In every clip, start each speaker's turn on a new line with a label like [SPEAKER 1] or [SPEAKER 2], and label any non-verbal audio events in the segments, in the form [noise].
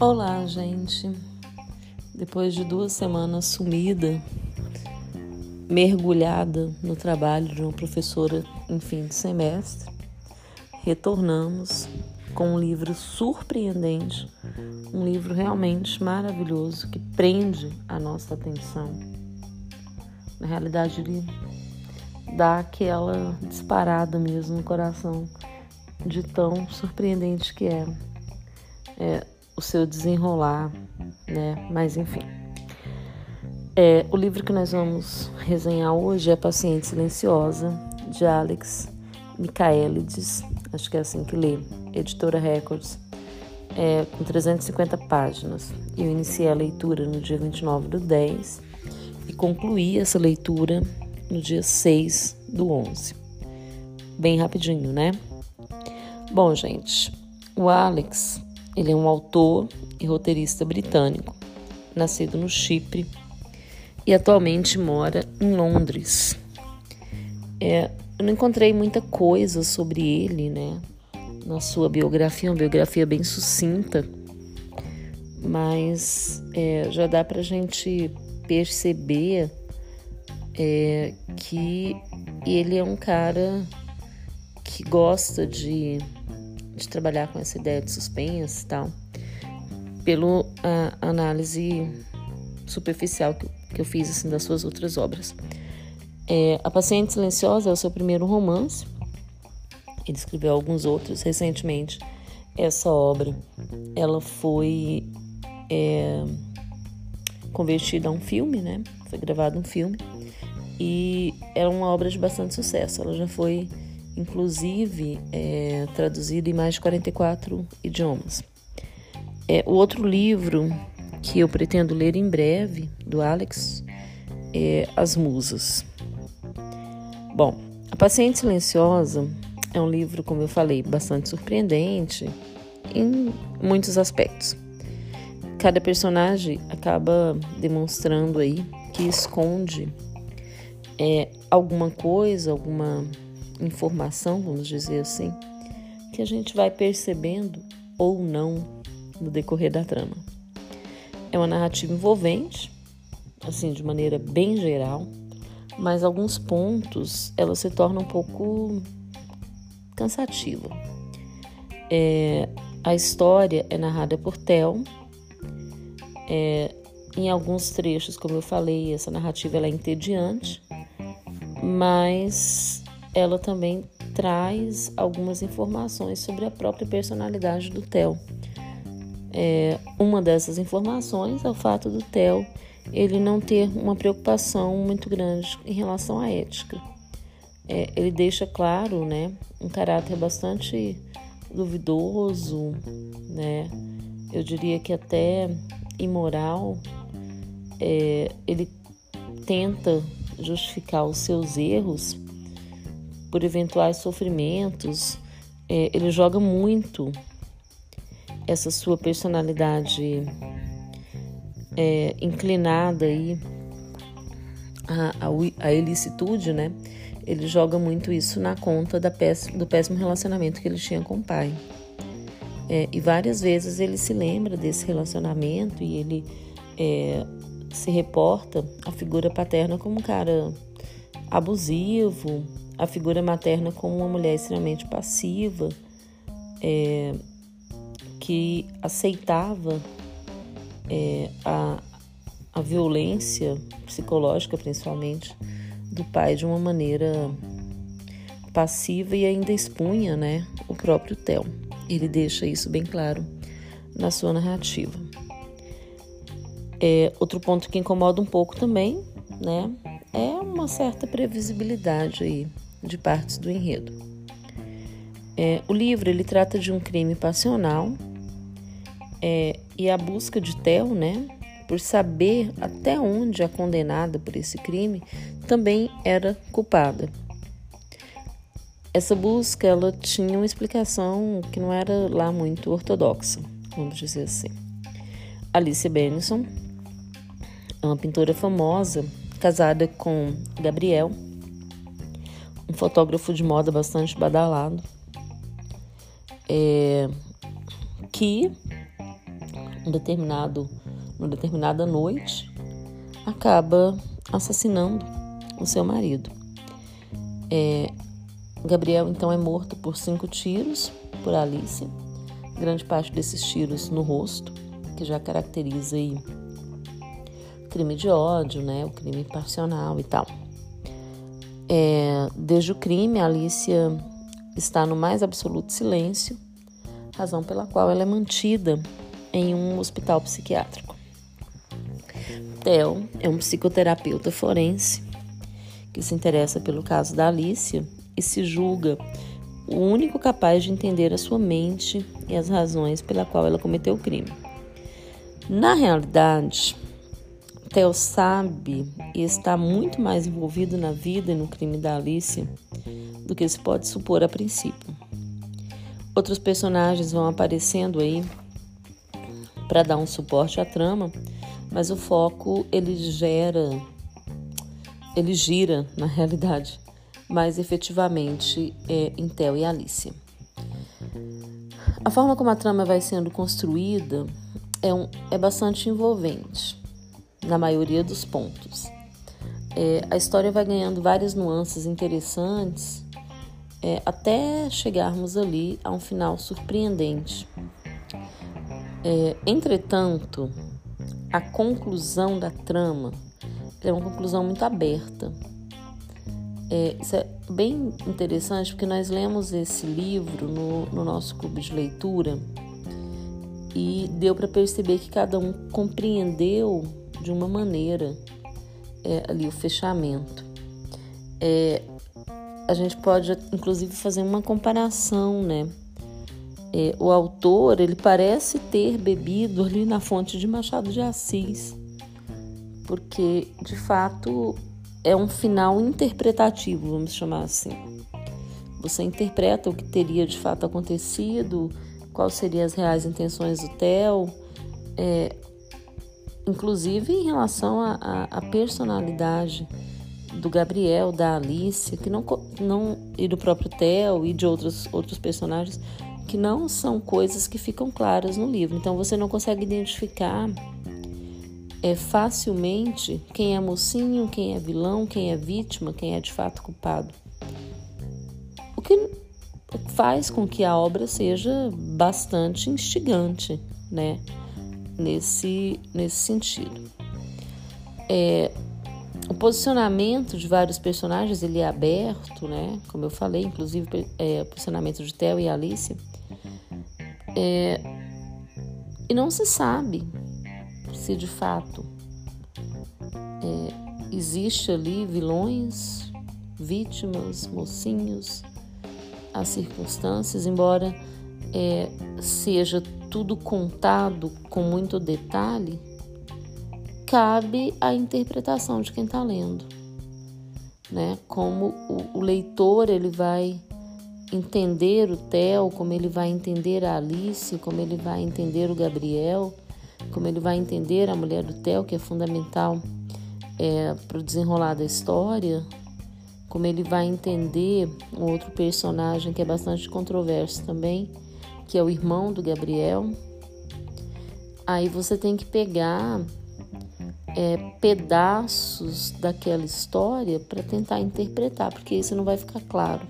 [SPEAKER 1] Olá, gente. Depois de duas semanas sumida, mergulhada no trabalho de uma professora em fim de semestre, retornamos com um livro surpreendente, um livro realmente maravilhoso que prende a nossa atenção. Na realidade, ele dá aquela disparada mesmo no coração de tão surpreendente que é. é o seu desenrolar, né? Mas enfim. É, o livro que nós vamos resenhar hoje é Paciente Silenciosa, de Alex Michaelides, acho que é assim que lê, editora Records, é, com 350 páginas. Eu iniciei a leitura no dia 29 do 10 e concluí essa leitura no dia 6 do 11. Bem rapidinho, né? Bom, gente, o Alex ele é um autor e roteirista britânico, nascido no Chipre e atualmente mora em Londres. É, eu não encontrei muita coisa sobre ele, né? Na sua biografia, uma biografia bem sucinta, mas é, já dá para a gente perceber é, que ele é um cara que gosta de de trabalhar com essa ideia de suspense e tal, pela análise superficial que, que eu fiz assim, das suas outras obras. É, a Paciente Silenciosa é o seu primeiro romance. Ele escreveu alguns outros recentemente. Essa obra, ela foi é, convertida a um filme, né? Foi gravado um filme e é uma obra de bastante sucesso. Ela já foi inclusive é, traduzido em mais de 44 idiomas. É, o outro livro que eu pretendo ler em breve, do Alex, é As Musas. Bom, A Paciente Silenciosa é um livro, como eu falei, bastante surpreendente em muitos aspectos. Cada personagem acaba demonstrando aí que esconde é, alguma coisa, alguma informação, vamos dizer assim, que a gente vai percebendo ou não no decorrer da trama. É uma narrativa envolvente, assim, de maneira bem geral, mas alguns pontos ela se torna um pouco cansativa. É, a história é narrada por Tel. É, em alguns trechos, como eu falei, essa narrativa é entediante, mas ela também traz algumas informações sobre a própria personalidade do Theo. É, uma dessas informações é o fato do Theo ele não ter uma preocupação muito grande em relação à ética. É, ele deixa claro, né, um caráter bastante duvidoso, né, eu diria que até imoral. É, ele tenta justificar os seus erros por eventuais sofrimentos. É, ele joga muito essa sua personalidade é, inclinada aí a, a, a, ilicitude, né? Ele joga muito isso na conta da péssimo, do péssimo relacionamento que ele tinha com o pai. É, e várias vezes ele se lembra desse relacionamento e ele é, se reporta a figura paterna como um cara abusivo, a figura materna como uma mulher extremamente passiva, é, que aceitava é, a, a violência psicológica, principalmente, do pai de uma maneira passiva e ainda expunha né, o próprio Theo. Ele deixa isso bem claro na sua narrativa. É, outro ponto que incomoda um pouco também, né, é uma certa previsibilidade aí de partes do enredo. É, o livro ele trata de um crime passional é, e a busca de Theo, né, por saber até onde a condenada por esse crime também era culpada. Essa busca ela tinha uma explicação que não era lá muito ortodoxa, vamos dizer assim. Alice Benson é uma pintora famosa, casada com Gabriel, um fotógrafo de moda bastante badalado, é, que um determinado, uma determinada noite, acaba assassinando o seu marido. É, Gabriel então é morto por cinco tiros por Alice, grande parte desses tiros no rosto, que já caracteriza aí crime de ódio, né, o crime passional e tal. É, desde o crime, a Alicia está no mais absoluto silêncio, razão pela qual ela é mantida em um hospital psiquiátrico. Theo é um psicoterapeuta forense que se interessa pelo caso da Alicia e se julga o único capaz de entender a sua mente e as razões pela qual ela cometeu o crime. Na realidade, Theo sabe e está muito mais envolvido na vida e no crime da Alice do que se pode supor a princípio. Outros personagens vão aparecendo aí para dar um suporte à trama, mas o foco ele gera, ele gira na [laughs] realidade, mais efetivamente é em Theo e Alice. A forma como a trama vai sendo construída é, um, é bastante envolvente na maioria dos pontos. É, a história vai ganhando várias nuances interessantes é, até chegarmos ali a um final surpreendente. É, entretanto, a conclusão da trama é uma conclusão muito aberta. É, isso é bem interessante porque nós lemos esse livro no, no nosso clube de leitura e deu para perceber que cada um compreendeu de uma maneira é, ali o fechamento. É, a gente pode inclusive fazer uma comparação, né? É, o autor ele parece ter bebido ali na fonte de Machado de Assis, porque de fato é um final interpretativo, vamos chamar assim. Você interpreta o que teria de fato acontecido, quais seriam as reais intenções do Theo, é, inclusive em relação à personalidade do Gabriel, da Alice, que não, não e do próprio Theo e de outros, outros personagens, que não são coisas que ficam claras no livro. Então você não consegue identificar é, facilmente quem é mocinho, quem é vilão, quem é vítima, quem é de fato culpado. O que faz com que a obra seja bastante instigante, né? Nesse, nesse sentido. É, o posicionamento de vários personagens ele é aberto, né? Como eu falei, inclusive é, o posicionamento de Theo e Alice. É, e não se sabe se de fato é, existe ali vilões, vítimas, mocinhos, as circunstâncias, embora é, seja tudo contado com muito detalhe, cabe à interpretação de quem está lendo, né? Como o, o, leitor ele vai entender o Theo, como ele vai entender a Alice, como ele vai entender o Gabriel, como ele vai entender a mulher do Theo, que é fundamental é, para o desenrolar da história, como ele vai entender um outro personagem que é bastante controverso também, que é o irmão do Gabriel. Aí você tem que pegar é, pedaços daquela história para tentar interpretar, porque isso não vai ficar claro.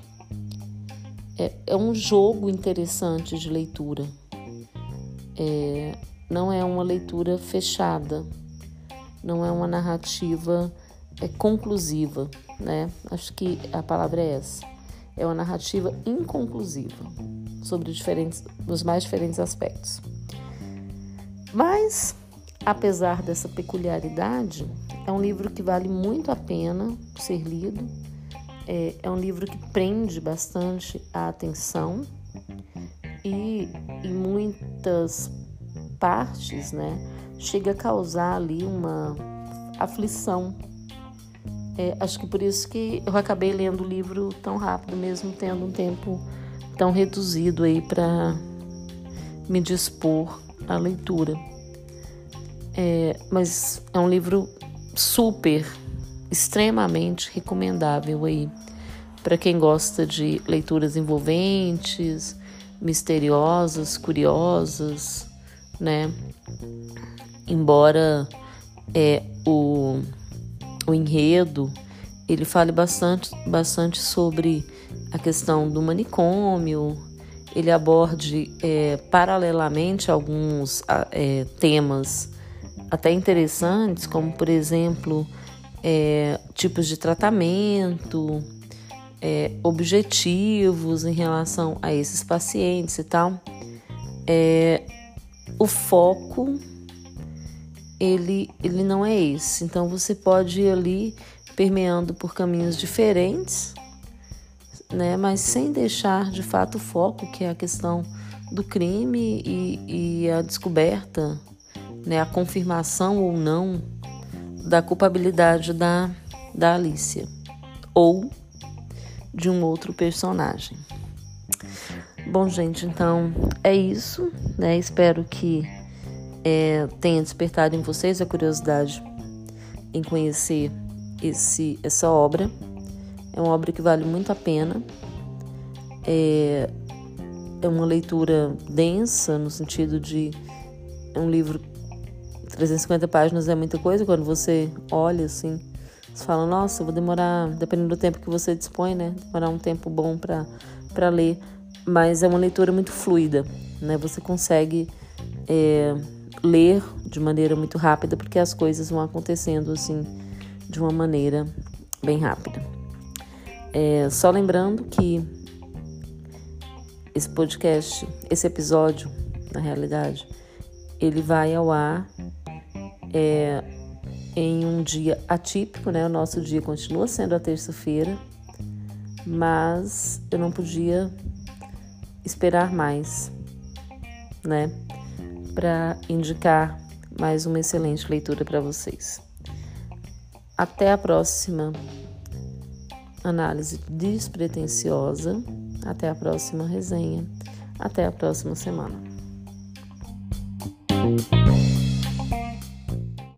[SPEAKER 1] É, é um jogo interessante de leitura. É, não é uma leitura fechada, não é uma narrativa é, conclusiva, né? Acho que a palavra é essa. É uma narrativa inconclusiva sobre diferentes, os mais diferentes aspectos. Mas Apesar dessa peculiaridade, é um livro que vale muito a pena ser lido. É, é um livro que prende bastante a atenção e em muitas partes, né, chega a causar ali uma aflição. É, acho que por isso que eu acabei lendo o livro tão rápido, mesmo tendo um tempo tão reduzido aí para me dispor à leitura. É, mas é um livro super, extremamente recomendável aí para quem gosta de leituras envolventes, misteriosas, curiosas, né? Embora é, o, o enredo ele fale bastante, bastante sobre a questão do manicômio, ele aborde é, paralelamente alguns é, temas até interessantes, como por exemplo é, tipos de tratamento, é, objetivos em relação a esses pacientes e tal. É, o foco ele, ele não é esse. Então você pode ir ali permeando por caminhos diferentes, né? Mas sem deixar de fato o foco, que é a questão do crime e, e a descoberta, né? A confirmação ou não da culpabilidade da, da Alicia ou de um outro personagem. Bom, gente, então é isso, né? Espero que é, tenha despertado em vocês a curiosidade em conhecer esse, essa obra. É uma obra que vale muito a pena. É, é uma leitura densa, no sentido de. É um livro. 350 páginas é muita coisa. Quando você olha assim, você fala: Nossa, vou demorar, dependendo do tempo que você dispõe, né? Demorar um tempo bom para ler. Mas é uma leitura muito fluida, né? Você consegue. É, ler de maneira muito rápida, porque as coisas vão acontecendo assim de uma maneira bem rápida. É, só lembrando que esse podcast, esse episódio, na realidade, ele vai ao ar é, em um dia atípico, né? O nosso dia continua sendo a terça-feira, mas eu não podia esperar mais, né? Para indicar mais uma excelente leitura para vocês. Até a próxima análise despretensiosa, até a próxima resenha, até a próxima semana.